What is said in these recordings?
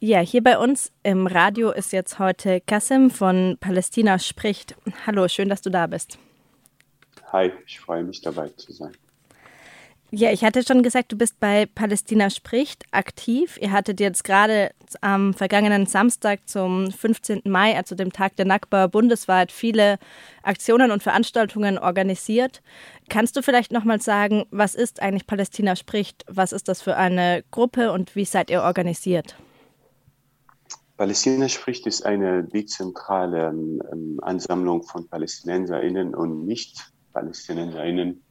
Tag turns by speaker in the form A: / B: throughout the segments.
A: Ja, hier bei uns im Radio ist jetzt heute Kassim von Palästina spricht. Hallo, schön, dass du da bist.
B: Hi, ich freue mich dabei zu sein.
A: Ja, ich hatte schon gesagt, du bist bei Palästina spricht aktiv. Ihr hattet jetzt gerade am vergangenen Samstag zum 15. Mai, also dem Tag der Nakba, bundesweit viele Aktionen und Veranstaltungen organisiert. Kannst du vielleicht nochmal sagen, was ist eigentlich Palästina spricht? Was ist das für eine Gruppe und wie seid ihr organisiert?
B: Palästina spricht ist eine dezentrale ähm, Ansammlung von PalästinenserInnen und Nicht-PalästinenserInnen,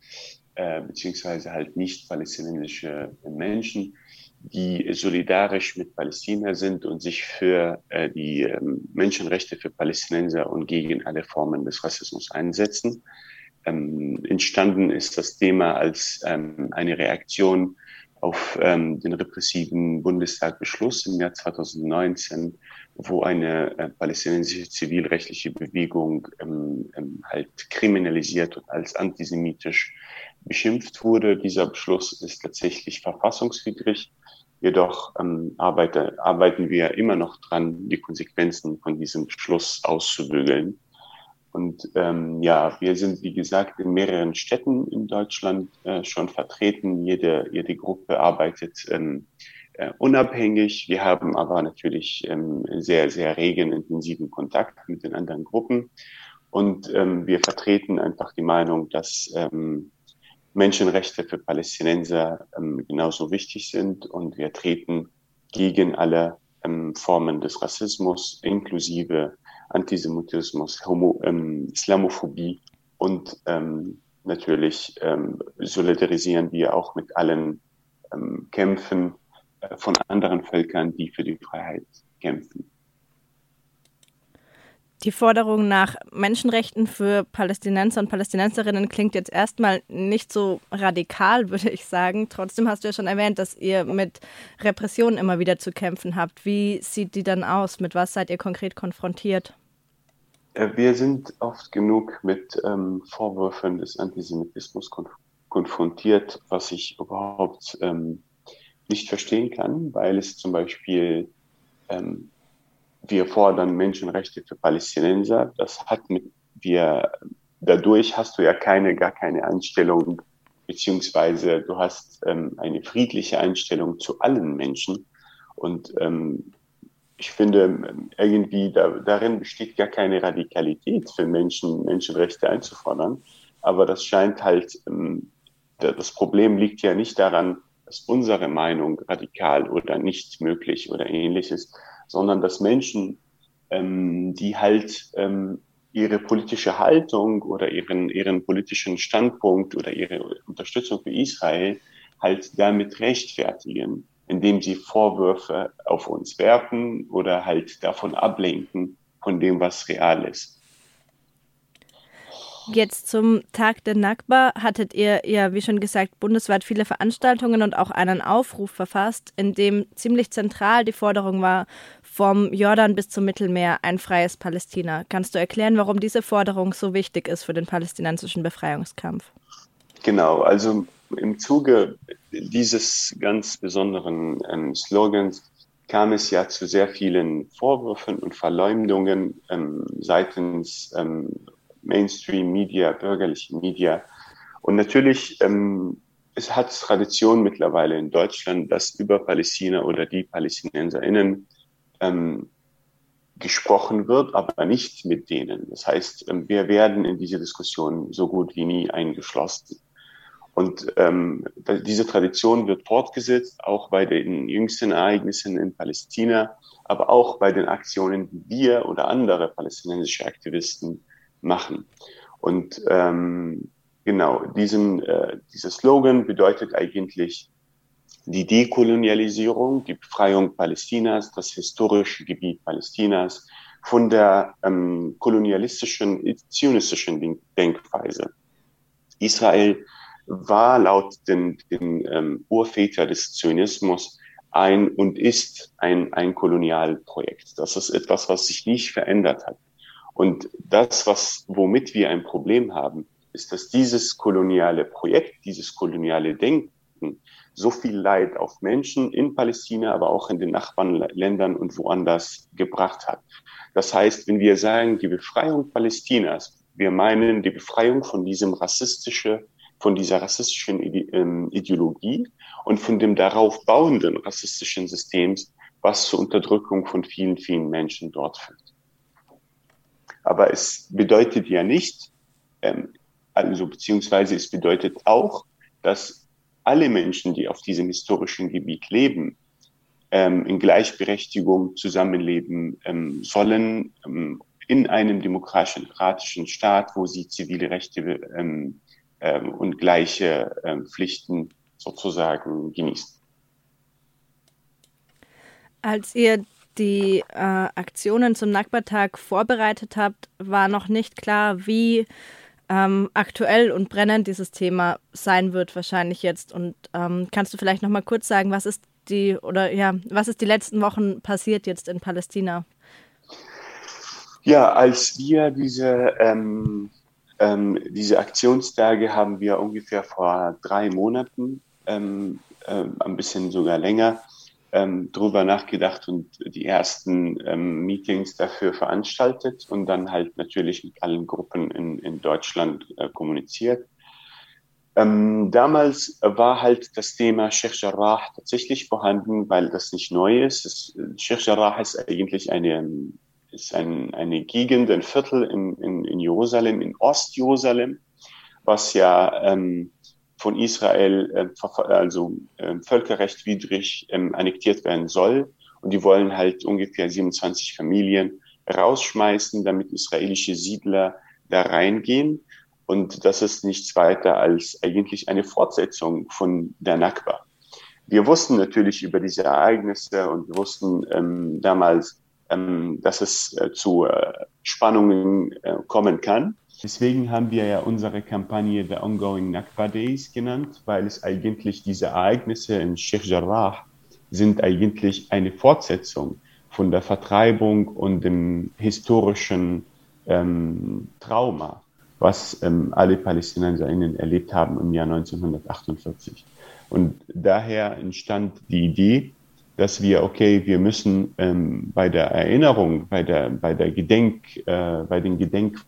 B: äh, beziehungsweise halt nicht-palästinensische Menschen, die solidarisch mit Palästina sind und sich für äh, die äh, Menschenrechte für Palästinenser und gegen alle Formen des Rassismus einsetzen. Ähm, entstanden ist das Thema als ähm, eine Reaktion auf ähm, den repressiven Bundestagbeschluss im Jahr 2019, wo eine äh, palästinensische zivilrechtliche Bewegung ähm, ähm, halt kriminalisiert und als antisemitisch beschimpft wurde. Dieser Beschluss ist tatsächlich verfassungswidrig. Jedoch ähm, arbeite, arbeiten wir immer noch dran, die Konsequenzen von diesem Beschluss auszubügeln. Und ähm, ja, wir sind, wie gesagt, in mehreren Städten in Deutschland äh, schon vertreten. Jede, jede Gruppe arbeitet ähm, äh, unabhängig. Wir haben aber natürlich ähm, sehr, sehr regen, intensiven Kontakt mit den anderen Gruppen. Und ähm, wir vertreten einfach die Meinung, dass ähm, Menschenrechte für Palästinenser ähm, genauso wichtig sind. Und wir treten gegen alle ähm, Formen des Rassismus, inklusive Antisemitismus, Homo, ähm, Islamophobie und ähm, natürlich ähm, solidarisieren wir auch mit allen ähm, Kämpfen äh, von anderen Völkern, die für die Freiheit kämpfen.
A: Die Forderung nach Menschenrechten für Palästinenser und Palästinenserinnen klingt jetzt erstmal nicht so radikal, würde ich sagen. Trotzdem hast du ja schon erwähnt, dass ihr mit Repressionen immer wieder zu kämpfen habt. Wie sieht die dann aus? Mit was seid ihr konkret konfrontiert?
B: Äh, wir sind oft genug mit ähm, Vorwürfen des Antisemitismus konf konfrontiert, was ich überhaupt ähm, nicht verstehen kann, weil es zum Beispiel ähm, wir fordern Menschenrechte für Palästinenser. Das hat mit wir dadurch hast du ja keine gar keine Einstellung beziehungsweise du hast ähm, eine friedliche Einstellung zu allen Menschen und ähm, ich finde irgendwie da, darin besteht gar keine Radikalität für Menschen Menschenrechte einzufordern, aber das scheint halt ähm, das Problem liegt ja nicht daran, dass unsere Meinung radikal oder nicht möglich oder ähnliches, sondern dass Menschen, ähm, die halt ähm, ihre politische Haltung oder ihren, ihren politischen Standpunkt oder ihre Unterstützung für Israel halt damit rechtfertigen, indem sie Vorwürfe auf uns werfen oder halt davon ablenken von dem, was real ist.
A: Jetzt zum Tag der Nakba hattet ihr ja, wie schon gesagt, bundesweit viele Veranstaltungen und auch einen Aufruf verfasst, in dem ziemlich zentral die Forderung war, vom Jordan bis zum Mittelmeer ein freies Palästina. Kannst du erklären, warum diese Forderung so wichtig ist für den palästinensischen Befreiungskampf?
B: Genau, also im Zuge dieses ganz besonderen ähm, Slogans kam es ja zu sehr vielen Vorwürfen und Verleumdungen ähm, seitens ähm, Mainstream-Media, bürgerliche Media. Und natürlich, ähm, es hat Tradition mittlerweile in Deutschland, dass über Palästina oder die PalästinenserInnen ähm, gesprochen wird, aber nicht mit denen. Das heißt, ähm, wir werden in diese Diskussion so gut wie nie eingeschlossen. Und ähm, diese Tradition wird fortgesetzt, auch bei den jüngsten Ereignissen in Palästina, aber auch bei den Aktionen, die wir oder andere palästinensische Aktivisten machen. Und ähm, genau, diesen, äh, dieser Slogan bedeutet eigentlich die Dekolonialisierung, die Befreiung Palästinas, das historische Gebiet Palästinas von der ähm, kolonialistischen, zionistischen Denkweise. Israel war laut den, den ähm, Urväter des Zionismus ein und ist ein, ein Kolonialprojekt. Das ist etwas, was sich nicht verändert hat. Und das, was, womit wir ein Problem haben, ist, dass dieses koloniale Projekt, dieses koloniale Denken so viel Leid auf Menschen in Palästina, aber auch in den Nachbarländern und woanders gebracht hat. Das heißt, wenn wir sagen, die Befreiung Palästinas, wir meinen die Befreiung von diesem rassistische, von dieser rassistischen ähm, Ideologie und von dem darauf bauenden rassistischen Systems, was zur Unterdrückung von vielen, vielen Menschen dort führt. Aber es bedeutet ja nicht, ähm, also beziehungsweise es bedeutet auch, dass alle Menschen, die auf diesem historischen Gebiet leben, ähm, in Gleichberechtigung zusammenleben sollen in einem demokratischen Staat, wo sie zivile Rechte ähm, und gleiche ähm, Pflichten sozusagen genießen.
A: Als ihr die äh, Aktionen zum Nakba-Tag vorbereitet habt, war noch nicht klar, wie ähm, aktuell und brennend dieses Thema sein wird wahrscheinlich jetzt. Und ähm, kannst du vielleicht noch mal kurz sagen, was ist die oder ja, was ist die letzten Wochen passiert jetzt in Palästina?
B: Ja, als wir diese ähm, ähm diese Aktionstage haben wir ungefähr vor drei Monaten, ähm, äh, ein bisschen sogar länger, ähm, drüber nachgedacht und die ersten ähm, Meetings dafür veranstaltet und dann halt natürlich mit allen Gruppen in, in Deutschland äh, kommuniziert. Ähm, damals war halt das Thema Sheikh Jarrah tatsächlich vorhanden, weil das nicht neu ist. Das, Sheikh Jarrah ist eigentlich eine, ist ein, eine Gegend, ein Viertel in, in, in Jerusalem, in Ostjerusalem, was ja ähm, von Israel äh, also äh, völkerrechtwidrig ähm, annektiert werden soll. Und die wollen halt ungefähr 27 Familien rausschmeißen, damit israelische Siedler da reingehen. Und das ist nichts weiter als eigentlich eine Fortsetzung von der Nakba. Wir wussten natürlich über diese Ereignisse und wir wussten ähm, damals, ähm, dass es äh, zu äh, Spannungen äh, kommen kann. Deswegen haben wir ja unsere Kampagne The Ongoing Nakba Days genannt, weil es eigentlich diese Ereignisse in Sheikh Jarrah sind eigentlich eine Fortsetzung von der Vertreibung und dem historischen ähm, Trauma, was ähm, alle PalästinenserInnen erlebt haben im Jahr 1948. Und daher entstand die Idee, dass wir, okay, wir müssen ähm, bei der Erinnerung, bei der, bei der Gedenk, äh, bei den Gedenk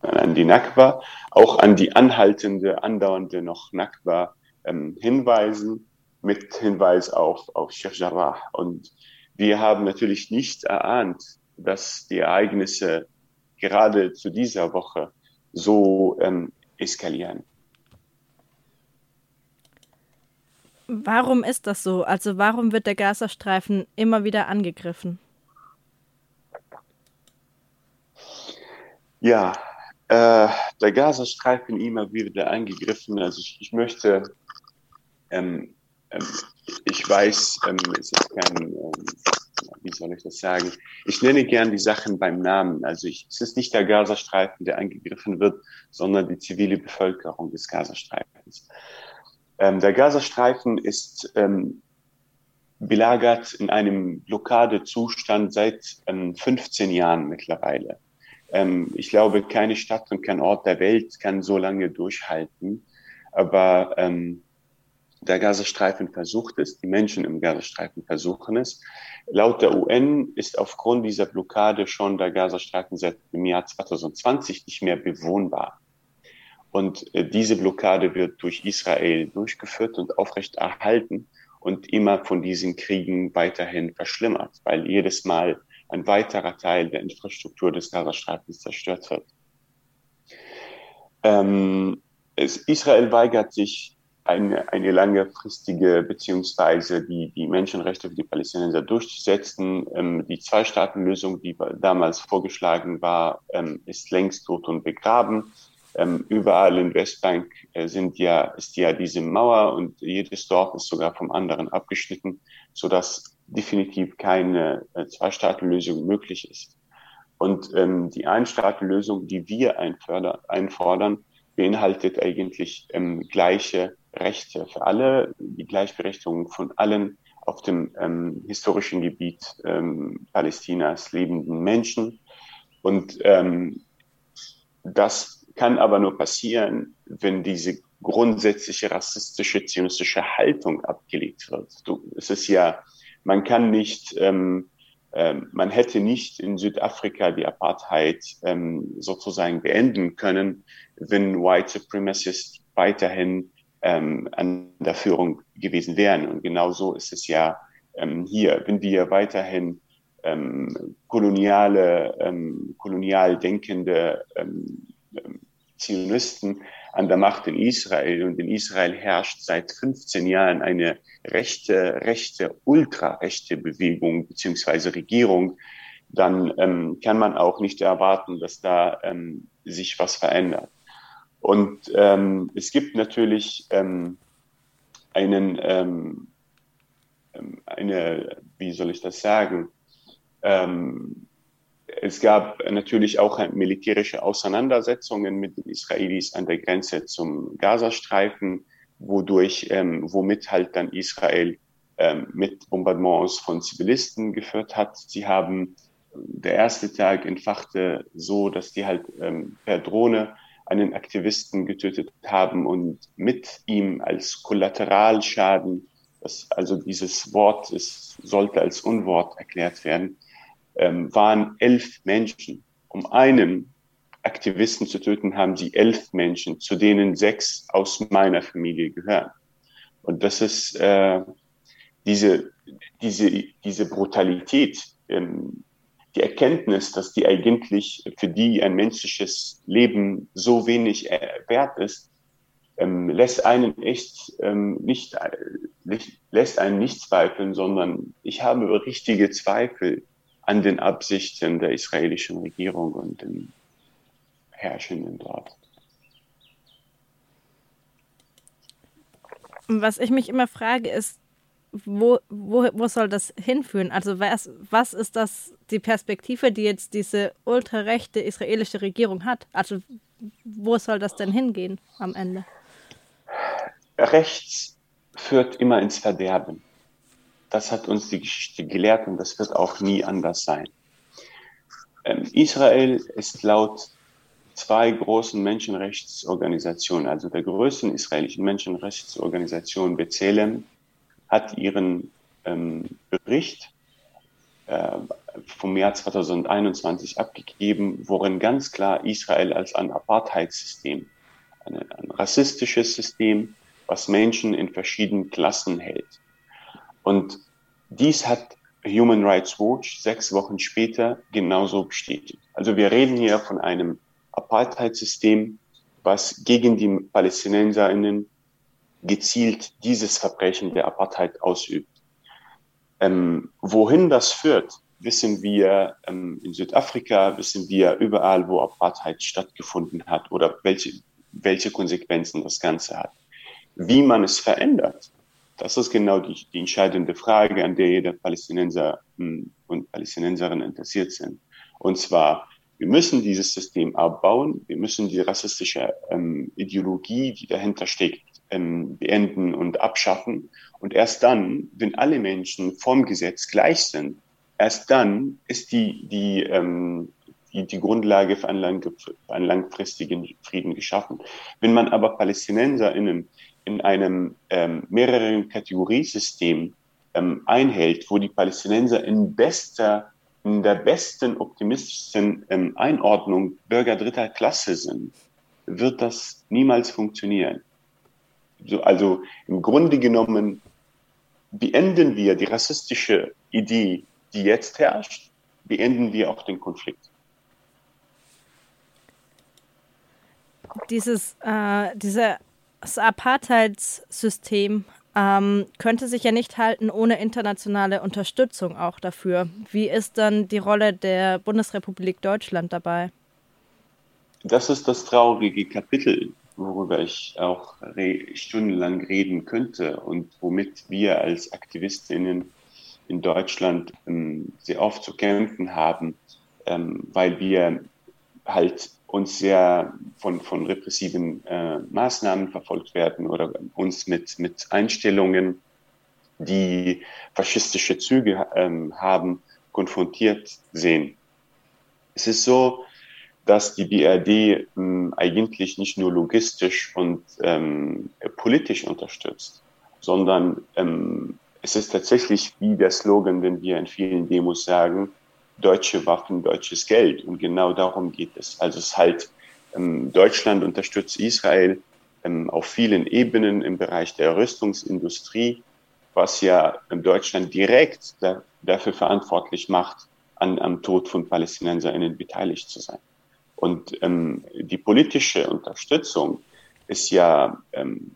B: an die Nakba, auch an die anhaltende, andauernde noch Nakba ähm, hinweisen, mit Hinweis auf, auf Sheikh Jarrah. Und wir haben natürlich nicht erahnt, dass die Ereignisse gerade zu dieser Woche so ähm, eskalieren.
A: Warum ist das so? Also warum wird der Gazastreifen immer wieder angegriffen?
B: Ja, äh, der Gazastreifen immer wieder angegriffen. Also ich, ich möchte, ähm, ähm, ich weiß, ähm, es ist kein, ähm, wie soll ich das sagen? Ich nenne gern die Sachen beim Namen. Also ich, es ist nicht der Gazastreifen, der angegriffen wird, sondern die zivile Bevölkerung des Gazastreifens. Ähm, der Gazastreifen ist ähm, belagert in einem Blockadezustand seit ähm, 15 Jahren mittlerweile. Ähm, ich glaube, keine Stadt und kein Ort der Welt kann so lange durchhalten. Aber ähm, der Gazastreifen versucht es, die Menschen im Gazastreifen versuchen es. Laut der UN ist aufgrund dieser Blockade schon der Gazastreifen seit dem Jahr 2020 nicht mehr bewohnbar. Und äh, diese Blockade wird durch Israel durchgeführt und aufrechterhalten und immer von diesen Kriegen weiterhin verschlimmert, weil jedes Mal ein weiterer Teil der Infrastruktur des Gazastreifens zerstört wird. Ähm, es, Israel weigert sich, eine, eine langfristige beziehungsweise die, die Menschenrechte für die Palästinenser durchzusetzen. Ähm, die Zwei-Staaten-Lösung, die damals vorgeschlagen war, ähm, ist längst tot und begraben. Ähm, überall in Westbank äh, sind ja, ist ja diese Mauer und jedes Dorf ist sogar vom anderen abgeschnitten, sodass definitiv keine äh, Zwei-Staaten-Lösung möglich ist. Und ähm, die Ein-Staaten-Lösung, die wir einfordern, beinhaltet eigentlich ähm, gleiche Rechte für alle, die Gleichberechtigung von allen auf dem ähm, historischen Gebiet ähm, Palästinas lebenden Menschen. Und ähm, das kann aber nur passieren, wenn diese grundsätzliche rassistische, zionistische Haltung abgelegt wird. Du, es ist ja, man kann nicht, ähm, äh, man hätte nicht in Südafrika die Apartheid ähm, sozusagen beenden können, wenn White Supremacists weiterhin ähm, an der Führung gewesen wären. Und genauso ist es ja ähm, hier, wenn wir weiterhin ähm, koloniale, ähm, kolonial denkende ähm, Zionisten an der Macht in Israel und in Israel herrscht seit 15 Jahren eine rechte, rechte, ultrarechte Bewegung beziehungsweise Regierung, dann ähm, kann man auch nicht erwarten, dass da ähm, sich was verändert. Und ähm, es gibt natürlich ähm, einen, ähm, ähm eine, wie soll ich das sagen, ähm, es gab natürlich auch militärische Auseinandersetzungen mit den Israelis an der Grenze zum Gazastreifen, wodurch, ähm, womit halt dann Israel ähm, mit Bombardements von Zivilisten geführt hat. Sie haben der erste Tag entfachte so, dass die halt ähm, per Drohne einen Aktivisten getötet haben und mit ihm als Kollateralschaden, das, also dieses Wort ist, sollte als Unwort erklärt werden, ähm, waren elf Menschen. Um einen Aktivisten zu töten, haben sie elf Menschen, zu denen sechs aus meiner Familie gehören. Und das ist äh, diese, diese, diese Brutalität, ähm, die Erkenntnis, dass die eigentlich für die ein menschliches Leben so wenig äh, wert ist, ähm, lässt einen echt ähm, nicht, äh, lässt einen nicht zweifeln, sondern ich habe richtige Zweifel, an den Absichten der israelischen Regierung und den Herrschenden dort.
A: Was ich mich immer frage, ist, wo, wo, wo soll das hinführen? Also was, was ist das die Perspektive, die jetzt diese ultrarechte israelische Regierung hat? Also wo soll das denn hingehen am Ende?
B: Rechts führt immer ins Verderben. Das hat uns die Geschichte gelehrt und das wird auch nie anders sein. Ähm, Israel ist laut zwei großen Menschenrechtsorganisationen, also der größten israelischen Menschenrechtsorganisation B'Tselem, hat ihren ähm, Bericht äh, vom Jahr 2021 abgegeben, worin ganz klar Israel als ein Apartheidssystem, ein, ein rassistisches System, was Menschen in verschiedenen Klassen hält. Und dies hat Human Rights Watch sechs Wochen später genauso bestätigt. Also wir reden hier von einem Apartheid-System, was gegen die Palästinenserinnen gezielt dieses Verbrechen der Apartheid ausübt. Ähm, wohin das führt, wissen wir ähm, in Südafrika, wissen wir überall, wo Apartheid stattgefunden hat oder welche, welche Konsequenzen das Ganze hat. Wie man es verändert, das ist genau die, die entscheidende Frage, an der jeder Palästinenser hm, und Palästinenserin interessiert sind. Und zwar, wir müssen dieses System abbauen, wir müssen die rassistische ähm, Ideologie, die dahinter steckt, ähm, beenden und abschaffen. Und erst dann, wenn alle Menschen vom Gesetz gleich sind, erst dann ist die, die, ähm, die, die Grundlage für einen, lang, für einen langfristigen Frieden geschaffen. Wenn man aber PalästinenserInnen in einem ähm, mehreren Kategoriesystem ähm, einhält, wo die Palästinenser in bester, in der besten optimistischsten ähm, Einordnung Bürger dritter Klasse sind, wird das niemals funktionieren. So, also im Grunde genommen beenden wir die rassistische Idee, die jetzt herrscht, beenden wir auch den Konflikt.
A: Dieses, äh, dieser das Apartheidssystem ähm, könnte sich ja nicht halten ohne internationale Unterstützung auch dafür. Wie ist dann die Rolle der Bundesrepublik Deutschland dabei?
B: Das ist das traurige Kapitel, worüber ich auch re stundenlang reden könnte und womit wir als Aktivistinnen in Deutschland ähm, sehr oft zu kämpfen haben, ähm, weil wir halt uns sehr von, von repressiven äh, Maßnahmen verfolgt werden oder uns mit, mit Einstellungen, die faschistische Züge ähm, haben, konfrontiert sehen. Es ist so, dass die BRD ähm, eigentlich nicht nur logistisch und ähm, politisch unterstützt, sondern ähm, es ist tatsächlich wie der Slogan, den wir in vielen Demos sagen, deutsche Waffen, deutsches Geld. Und genau darum geht es. Also es ist halt, ähm, Deutschland unterstützt Israel ähm, auf vielen Ebenen im Bereich der Rüstungsindustrie, was ja Deutschland direkt da, dafür verantwortlich macht, an, am Tod von PalästinenserInnen beteiligt zu sein. Und ähm, die politische Unterstützung ist ja ähm,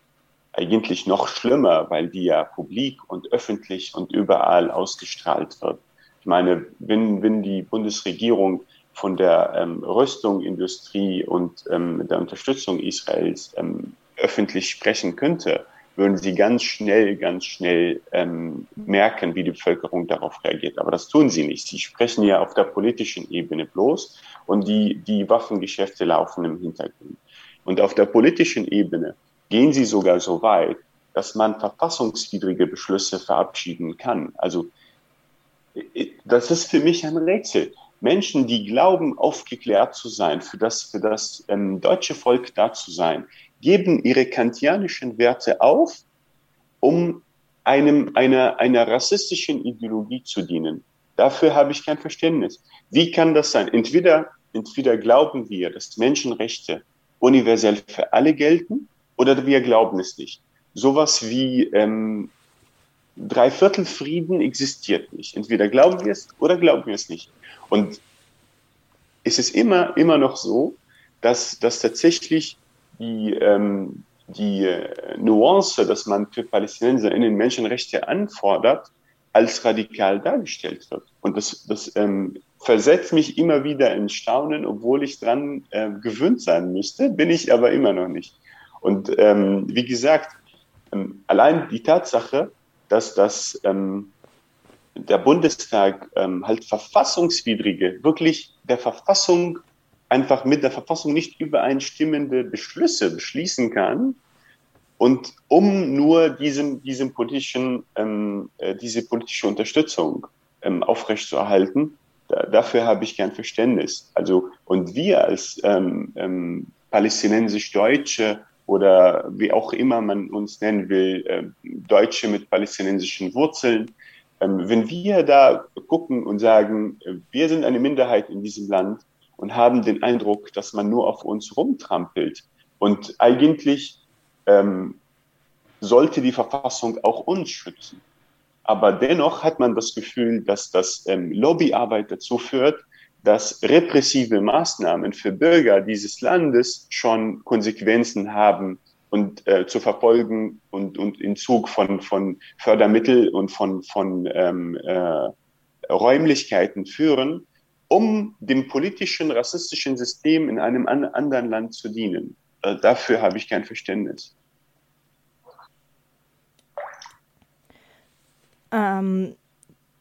B: eigentlich noch schlimmer, weil die ja publik und öffentlich und überall ausgestrahlt wird. Ich meine, wenn, wenn die Bundesregierung von der ähm, Rüstungsindustrie und ähm, der Unterstützung Israels ähm, öffentlich sprechen könnte, würden sie ganz schnell, ganz schnell ähm, merken, wie die Bevölkerung darauf reagiert. Aber das tun sie nicht. Sie sprechen ja auf der politischen Ebene bloß und die, die Waffengeschäfte laufen im Hintergrund. Und auf der politischen Ebene gehen sie sogar so weit, dass man verfassungswidrige Beschlüsse verabschieden kann. Also das ist für mich ein Rätsel. Menschen, die glauben, aufgeklärt zu sein, für das, für das ähm, deutsche Volk da zu sein, geben ihre kantianischen Werte auf, um einem, einer, einer rassistischen Ideologie zu dienen. Dafür habe ich kein Verständnis. Wie kann das sein? Entweder, entweder glauben wir, dass Menschenrechte universell für alle gelten, oder wir glauben es nicht. Sowas wie ähm, Dreiviertelfrieden existiert nicht. Entweder glauben wir es oder glauben wir es nicht. Und es ist immer, immer noch so, dass, dass tatsächlich die, ähm, die äh, Nuance, dass man für PalästinenserInnen Menschenrechte anfordert, als radikal dargestellt wird. Und das, das ähm, versetzt mich immer wieder in Staunen, obwohl ich dran äh, gewöhnt sein müsste, bin ich aber immer noch nicht. Und ähm, wie gesagt, ähm, allein die Tatsache, dass das ähm, der Bundestag ähm, halt verfassungswidrige, wirklich der Verfassung einfach mit der Verfassung nicht übereinstimmende Beschlüsse beschließen kann. Und um nur diesem, diesem politischen, ähm, äh, diese politische Unterstützung ähm, aufrechtzuerhalten, da, dafür habe ich kein Verständnis. Also, und wir als ähm, ähm, palästinensisch-Deutsche oder wie auch immer man uns nennen will, äh, Deutsche mit palästinensischen Wurzeln, ähm, wenn wir da gucken und sagen, äh, wir sind eine Minderheit in diesem Land, und haben den Eindruck, dass man nur auf uns rumtrampelt. Und eigentlich ähm, sollte die Verfassung auch uns schützen. Aber dennoch hat man das Gefühl, dass das ähm, Lobbyarbeit dazu führt, dass repressive Maßnahmen für Bürger dieses Landes schon Konsequenzen haben und äh, zu verfolgen und, und in Zug von, von Fördermittel und von, von ähm, äh, Räumlichkeiten führen, um dem politischen, rassistischen System in einem an anderen Land zu dienen. Äh, dafür habe ich kein Verständnis.
A: Ähm,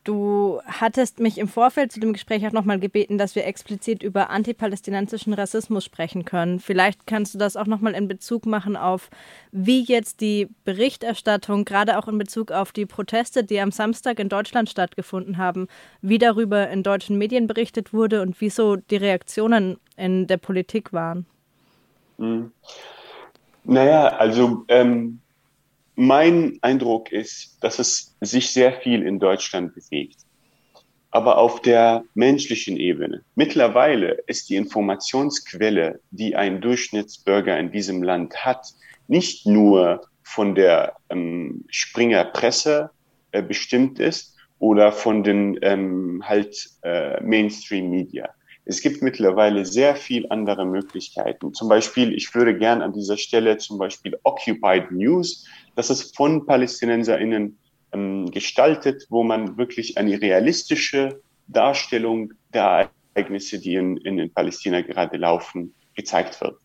A: du hattest mich im Vorfeld zu dem Gespräch auch nochmal gebeten, dass wir explizit über antipalästinensischen Rassismus sprechen können. Vielleicht kannst du das auch nochmal in Bezug machen auf, wie jetzt die Berichterstattung, gerade auch in Bezug auf die Proteste, die am Samstag in Deutschland stattgefunden haben, wie darüber in deutschen Medien berichtet wurde und wieso die Reaktionen in der Politik waren.
B: Hm. Naja, also ähm, mein Eindruck ist, dass es sich sehr viel in Deutschland bewegt. Aber auf der menschlichen Ebene. Mittlerweile ist die Informationsquelle, die ein Durchschnittsbürger in diesem Land hat, nicht nur von der ähm, Springer Presse äh, bestimmt ist oder von den ähm, halt äh, Mainstream Media. Es gibt mittlerweile sehr viel andere Möglichkeiten. Zum Beispiel, ich würde gern an dieser Stelle zum Beispiel Occupied News das ist von PalästinenserInnen ähm, gestaltet, wo man wirklich eine realistische Darstellung der Ereignisse, die in, in, in Palästina gerade laufen, gezeigt wird.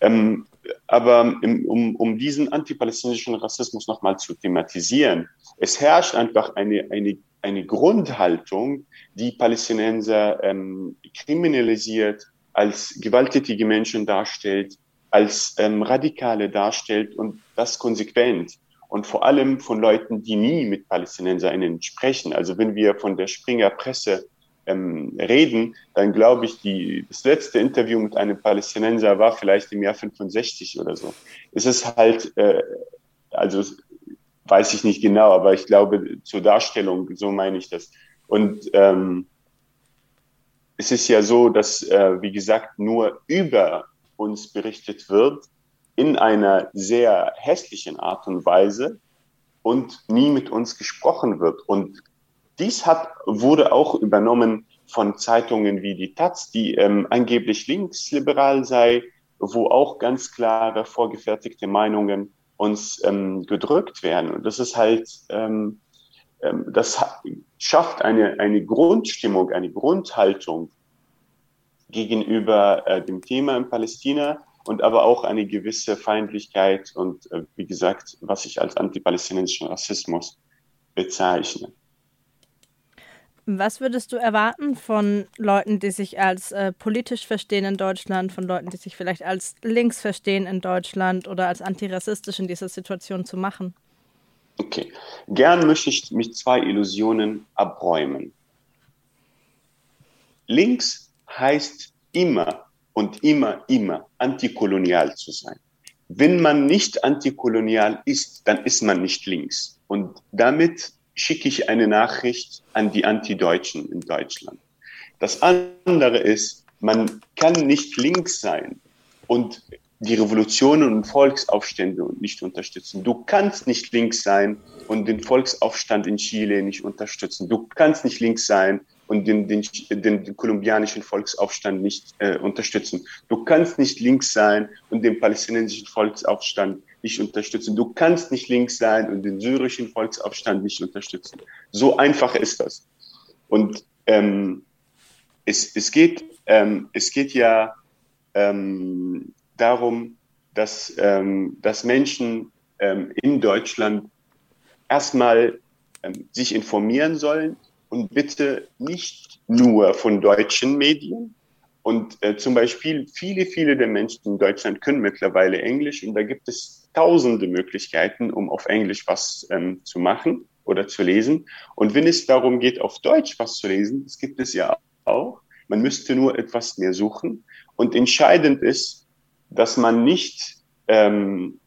B: Ähm, aber um, um diesen antipalästinensischen Rassismus nochmal zu thematisieren, es herrscht einfach eine, eine, eine Grundhaltung, die Palästinenser ähm, kriminalisiert, als gewalttätige Menschen darstellt, als ähm, Radikale darstellt und das konsequent und vor allem von Leuten, die nie mit PalästinenserInnen sprechen. Also wenn wir von der Springer Presse ähm, reden, dann glaube ich, die, das letzte Interview mit einem Palästinenser war vielleicht im Jahr 65 oder so. Es ist halt, äh, also weiß ich nicht genau, aber ich glaube zur Darstellung, so meine ich das. Und ähm, es ist ja so, dass, äh, wie gesagt, nur über uns berichtet wird in einer sehr hässlichen Art und Weise und nie mit uns gesprochen wird. Und dies hat, wurde auch übernommen von Zeitungen wie die Taz, die ähm, angeblich linksliberal sei, wo auch ganz klare vorgefertigte Meinungen uns ähm, gedrückt werden. Und das ist halt, ähm, ähm, das schafft eine, eine Grundstimmung, eine Grundhaltung gegenüber äh, dem Thema in Palästina und aber auch eine gewisse Feindlichkeit und, äh, wie gesagt, was ich als antipalästinensischen Rassismus bezeichne.
A: Was würdest du erwarten von Leuten, die sich als äh, politisch verstehen in Deutschland, von Leuten, die sich vielleicht als links verstehen in Deutschland oder als antirassistisch in dieser Situation zu machen?
B: Okay, gern möchte ich mich zwei Illusionen abräumen. Links heißt immer und immer, immer antikolonial zu sein. Wenn man nicht antikolonial ist, dann ist man nicht links. Und damit schicke ich eine Nachricht an die Antideutschen in Deutschland. Das andere ist, man kann nicht links sein und die Revolutionen und Volksaufstände nicht unterstützen. Du kannst nicht links sein und den Volksaufstand in Chile nicht unterstützen. Du kannst nicht links sein und den, den, den, den kolumbianischen Volksaufstand nicht äh, unterstützen. Du kannst nicht links sein und den palästinensischen Volksaufstand nicht unterstützen. Du kannst nicht links sein und den syrischen Volksaufstand nicht unterstützen. So einfach ist das. Und ähm, es, es, geht, ähm, es geht ja ähm, darum, dass, ähm, dass Menschen ähm, in Deutschland erstmal ähm, sich informieren sollen und bitte nicht nur von deutschen Medien. Und äh, zum Beispiel viele, viele der Menschen in Deutschland können mittlerweile Englisch und da gibt es tausende Möglichkeiten, um auf Englisch was ähm, zu machen oder zu lesen. Und wenn es darum geht, auf Deutsch was zu lesen, das gibt es ja auch. Man müsste nur etwas mehr suchen. Und entscheidend ist, dass man nicht ähm,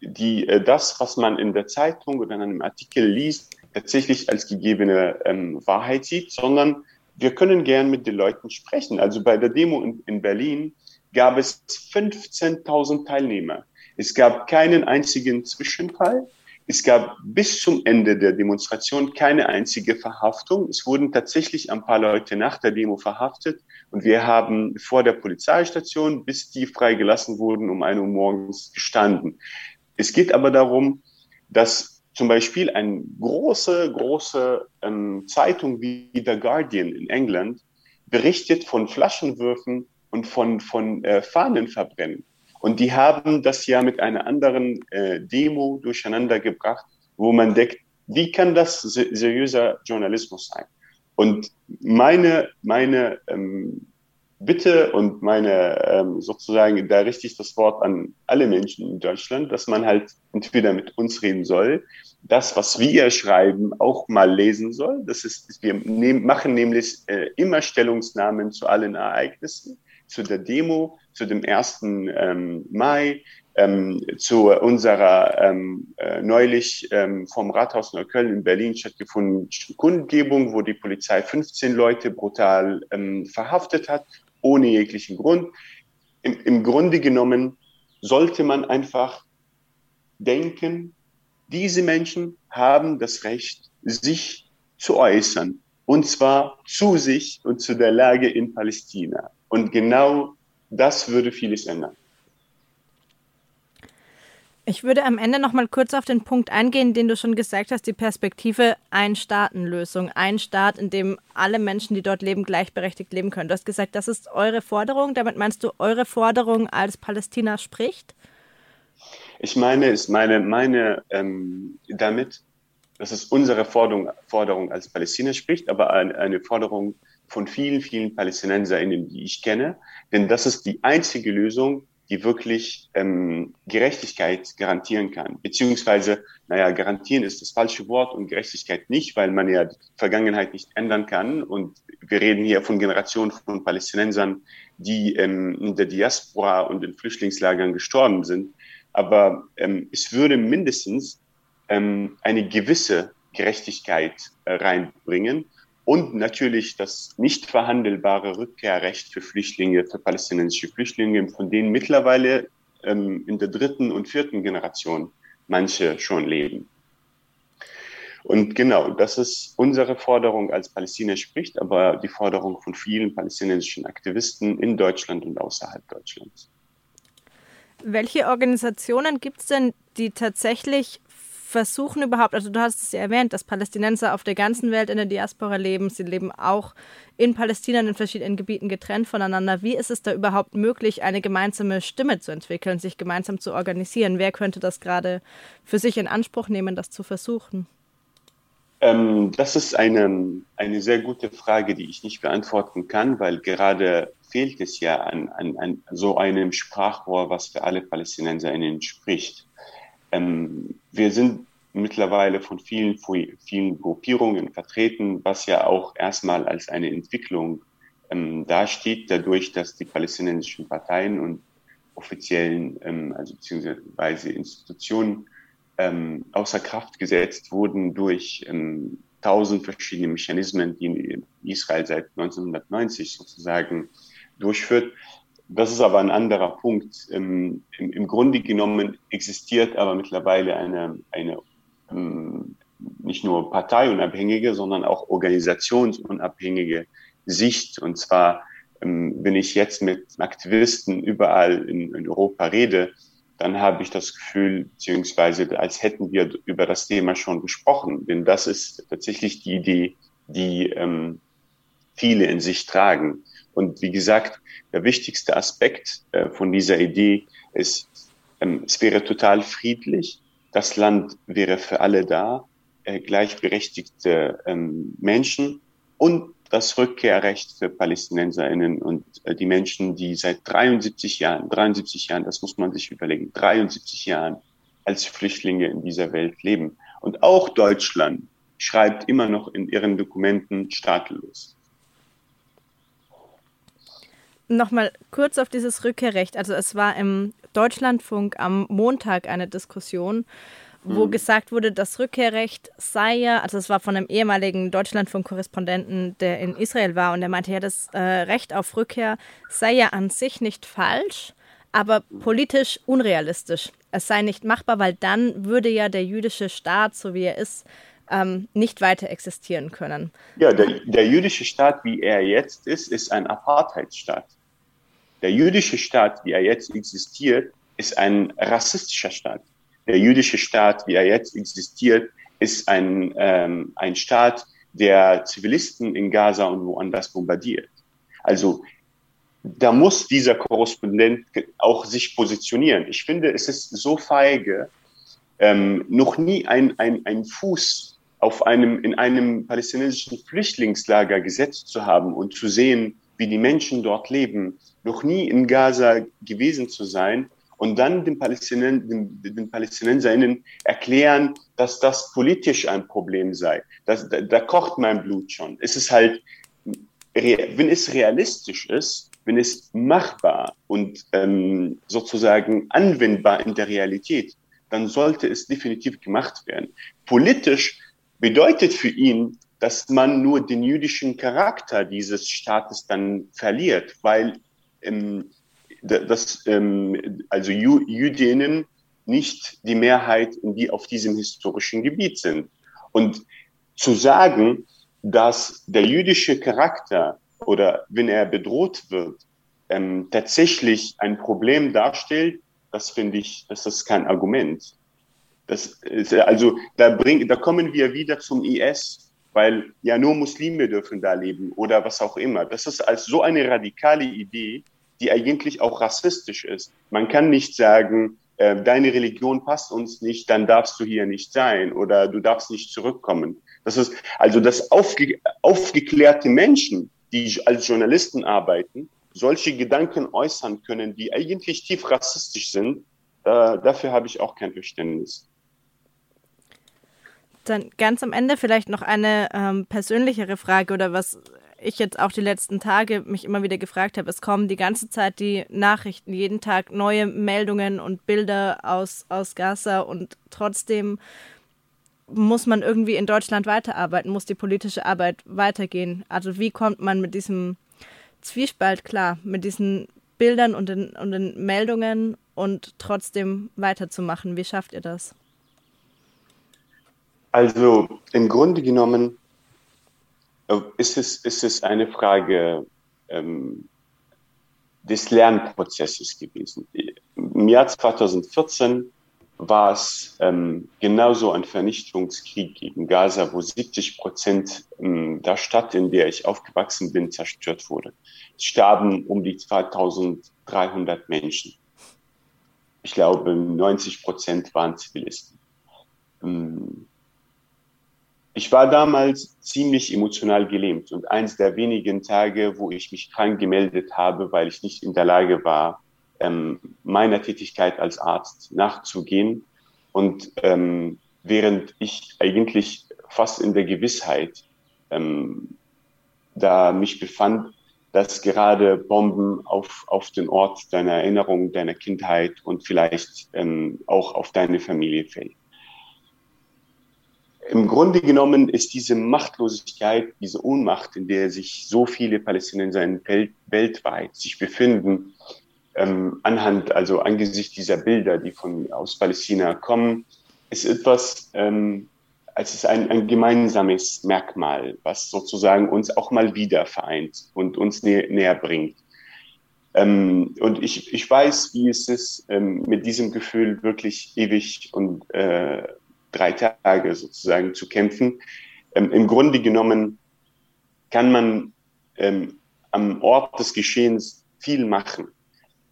B: die, äh, das, was man in der Zeitung oder in einem Artikel liest, tatsächlich als gegebene ähm, Wahrheit sieht, sondern wir können gern mit den Leuten sprechen. Also bei der Demo in, in Berlin gab es 15.000 Teilnehmer. Es gab keinen einzigen Zwischenfall. Es gab bis zum Ende der Demonstration keine einzige Verhaftung. Es wurden tatsächlich ein paar Leute nach der Demo verhaftet und wir haben vor der Polizeistation, bis die freigelassen wurden, um ein Uhr morgens gestanden. Es geht aber darum, dass zum Beispiel eine große, große ähm, Zeitung wie The Guardian in England berichtet von Flaschenwürfen und von, von äh, Fahnenverbrennen. Und die haben das ja mit einer anderen äh, Demo durcheinander gebracht, wo man denkt, wie kann das seriöser Journalismus sein? Und meine, meine ähm, Bitte und meine ähm, sozusagen, da richte ich das Wort an alle Menschen in Deutschland, dass man halt entweder mit uns reden soll, das, was wir schreiben, auch mal lesen soll. Das ist, wir nehm, machen nämlich äh, immer Stellungsnahmen zu allen Ereignissen, zu der Demo, zu dem 1. Ähm, Mai, ähm, zu unserer ähm, äh, neulich ähm, vom Rathaus Neukölln in Berlin stattgefundenen Kundgebung, wo die Polizei 15 Leute brutal ähm, verhaftet hat ohne jeglichen Grund. Im, Im Grunde genommen sollte man einfach denken, diese Menschen haben das Recht, sich zu äußern. Und zwar zu sich und zu der Lage in Palästina. Und genau das würde vieles ändern.
A: Ich würde am Ende noch mal kurz auf den Punkt eingehen, den du schon gesagt hast, die Perspektive Ein-Staaten-Lösung. Ein Staat, in dem alle Menschen, die dort leben, gleichberechtigt leben können. Du hast gesagt, das ist eure Forderung. Damit meinst du eure Forderung, als Palästina spricht?
B: Ich meine, ist meine, meine ähm, damit, dass es unsere Forderung, Forderung als Palästina spricht, aber eine, eine Forderung von vielen, vielen PalästinenserInnen, die ich kenne. Denn das ist die einzige Lösung, die wirklich ähm, Gerechtigkeit garantieren kann. Beziehungsweise, naja, garantieren ist das falsche Wort und Gerechtigkeit nicht, weil man ja die Vergangenheit nicht ändern kann. Und wir reden hier von Generationen von Palästinensern, die ähm, in der Diaspora und in Flüchtlingslagern gestorben sind. Aber ähm, es würde mindestens ähm, eine gewisse Gerechtigkeit äh, reinbringen und natürlich das nicht verhandelbare Rückkehrrecht für Flüchtlinge, für palästinensische Flüchtlinge, von denen mittlerweile ähm, in der dritten und vierten Generation manche schon leben. Und genau, das ist unsere Forderung als Palästina spricht, aber die Forderung von vielen palästinensischen Aktivisten in Deutschland und außerhalb Deutschlands.
A: Welche Organisationen gibt es denn, die tatsächlich versuchen überhaupt, also du hast es ja erwähnt, dass Palästinenser auf der ganzen Welt in der Diaspora leben. Sie leben auch in Palästina in verschiedenen Gebieten getrennt voneinander. Wie ist es da überhaupt möglich, eine gemeinsame Stimme zu entwickeln, sich gemeinsam zu organisieren? Wer könnte das gerade für sich in Anspruch nehmen, das zu versuchen?
B: Ähm, das ist eine, eine sehr gute Frage, die ich nicht beantworten kann, weil gerade fehlt es ja an, an, an so einem Sprachrohr, was für alle PalästinenserInnen spricht. Ähm, wir sind mittlerweile von vielen, vielen Gruppierungen vertreten, was ja auch erstmal als eine Entwicklung ähm, dasteht, dadurch, dass die palästinensischen Parteien und offiziellen, ähm, also beziehungsweise Institutionen ähm, außer Kraft gesetzt wurden durch ähm, tausend verschiedene Mechanismen, die Israel seit 1990 sozusagen durchführt. Das ist aber ein anderer Punkt. Im, im, im Grunde genommen existiert aber mittlerweile eine, eine ähm, nicht nur parteiunabhängige, sondern auch organisationsunabhängige Sicht. Und zwar, ähm, wenn ich jetzt mit Aktivisten überall in, in Europa rede, dann habe ich das Gefühl, beziehungsweise als hätten wir über das Thema schon gesprochen. Denn das ist tatsächlich die Idee, die ähm, viele in sich tragen. Und wie gesagt, der wichtigste Aspekt äh, von dieser Idee ist, ähm, es wäre total friedlich, das Land wäre für alle da, äh, gleichberechtigte ähm, Menschen und das Rückkehrrecht für PalästinenserInnen und äh, die Menschen, die seit 73 Jahren, 73 Jahren, das muss man sich überlegen, 73 Jahren als Flüchtlinge in dieser Welt leben. Und auch Deutschland schreibt immer noch in ihren Dokumenten statelos
A: nochmal kurz auf dieses Rückkehrrecht. Also es war im Deutschlandfunk am Montag eine Diskussion, wo mhm. gesagt wurde, das Rückkehrrecht sei ja, also es war von einem ehemaligen Deutschlandfunk-Korrespondenten, der in Israel war und der meinte, ja, das äh, Recht auf Rückkehr sei ja an sich nicht falsch, aber politisch unrealistisch. Es sei nicht machbar, weil dann würde ja der jüdische Staat, so wie er ist, ähm, nicht weiter existieren können.
B: Ja, der, der jüdische Staat, wie er jetzt ist, ist ein Apartheidsstaat. Der jüdische Staat, wie er jetzt existiert, ist ein rassistischer Staat. Der jüdische Staat, wie er jetzt existiert, ist ein, ähm, ein Staat, der Zivilisten in Gaza und woanders bombardiert. Also da muss dieser Korrespondent auch sich positionieren. Ich finde, es ist so feige, ähm, noch nie ein, ein, ein Fuß auf einem, in einem palästinensischen Flüchtlingslager gesetzt zu haben und zu sehen, wie die Menschen dort leben, noch nie in Gaza gewesen zu sein und dann den, Palästinens den, den PalästinenserInnen erklären, dass das politisch ein Problem sei. Das, da, da kocht mein Blut schon. Es ist halt, wenn es realistisch ist, wenn es machbar und ähm, sozusagen anwendbar in der Realität, dann sollte es definitiv gemacht werden. Politisch bedeutet für ihn, dass man nur den jüdischen Charakter dieses Staates dann verliert, weil ähm, das, ähm, also Jü Jüdinnen nicht die Mehrheit die auf diesem historischen Gebiet sind. Und zu sagen, dass der jüdische Charakter oder wenn er bedroht wird, ähm, tatsächlich ein Problem darstellt, das finde ich, das ist kein Argument. Das ist, also da, bring, da kommen wir wieder zum IS, weil ja nur Muslime dürfen da leben oder was auch immer. Das ist als so eine radikale Idee, die eigentlich auch rassistisch ist. Man kann nicht sagen, äh, deine Religion passt uns nicht, dann darfst du hier nicht sein oder du darfst nicht zurückkommen. Das ist also das aufge aufgeklärte Menschen, die als Journalisten arbeiten, solche Gedanken äußern können, die eigentlich tief rassistisch sind, da, dafür habe ich auch kein Verständnis.
A: Dann ganz am Ende vielleicht noch eine ähm, persönlichere Frage oder was ich jetzt auch die letzten Tage mich immer wieder gefragt habe. Es kommen die ganze Zeit die Nachrichten, jeden Tag neue Meldungen und Bilder aus, aus Gaza und trotzdem muss man irgendwie in Deutschland weiterarbeiten, muss die politische Arbeit weitergehen. Also wie kommt man mit diesem Zwiespalt klar, mit diesen Bildern und den, und den Meldungen und trotzdem weiterzumachen? Wie schafft ihr das?
B: Also im Grunde genommen äh, ist es, ist es eine Frage ähm, des Lernprozesses gewesen. Im Jahr 2014 war es ähm, genauso ein Vernichtungskrieg gegen Gaza, wo 70 Prozent ähm, der Stadt, in der ich aufgewachsen bin, zerstört wurde. Es starben um die 2300 Menschen. Ich glaube, 90 Prozent waren Zivilisten. Ähm, ich war damals ziemlich emotional gelähmt und eins der wenigen Tage, wo ich mich krank gemeldet habe, weil ich nicht in der Lage war, ähm, meiner Tätigkeit als Arzt nachzugehen. Und ähm, während ich eigentlich fast in der Gewissheit ähm, da mich befand, dass gerade Bomben auf, auf den Ort deiner Erinnerung, deiner Kindheit und vielleicht ähm, auch auf deine Familie fällt. Im Grunde genommen ist diese Machtlosigkeit, diese Ohnmacht, in der sich so viele Palästinenser Welt, weltweit sich befinden, ähm, anhand, also angesichts dieser Bilder, die von aus Palästina kommen, ist etwas, ähm, als ist ein, ein gemeinsames Merkmal, was sozusagen uns auch mal wieder vereint und uns nä näher bringt. Ähm, und ich, ich weiß, wie es ist, ähm, mit diesem Gefühl wirklich ewig und äh, drei Tage sozusagen zu kämpfen. Ähm, Im Grunde genommen kann man ähm, am Ort des Geschehens viel machen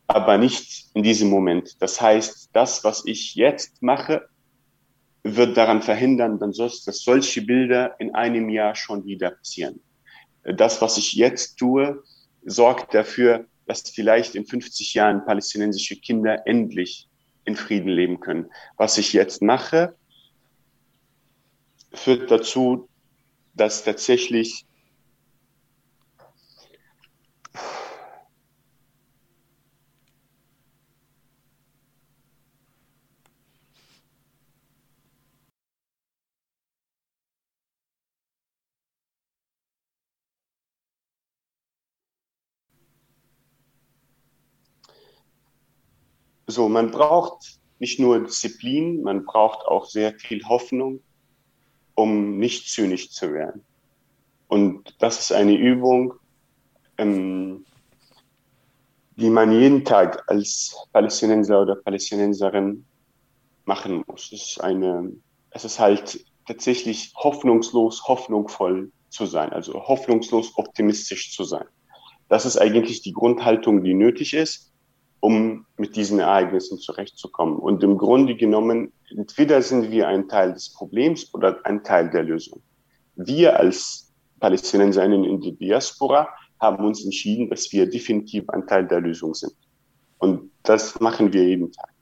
B: aber nicht in diesem Moment. Das heißt, das, was ich jetzt mache, wird daran verhindern, dann dass solche Bilder in einem Jahr schon wieder passieren. Das, was ich jetzt tue, sorgt dafür, dass vielleicht in 50 Jahren palästinensische Kinder endlich in Frieden leben können. Was ich jetzt mache, führt dazu, dass tatsächlich So, man braucht nicht nur Disziplin, man braucht auch sehr viel Hoffnung, um nicht zynisch zu werden. Und das ist eine Übung, ähm, die man jeden Tag als Palästinenser oder Palästinenserin machen muss. Es ist eine, es ist halt tatsächlich hoffnungslos, hoffnungsvoll zu sein, also hoffnungslos optimistisch zu sein. Das ist eigentlich die Grundhaltung, die nötig ist um mit diesen Ereignissen zurechtzukommen. Und im Grunde genommen, entweder sind wir ein Teil des Problems oder ein Teil der Lösung. Wir als Palästinenserinnen in der Diaspora haben uns entschieden, dass wir definitiv ein Teil der Lösung sind. Und das machen wir jeden Tag.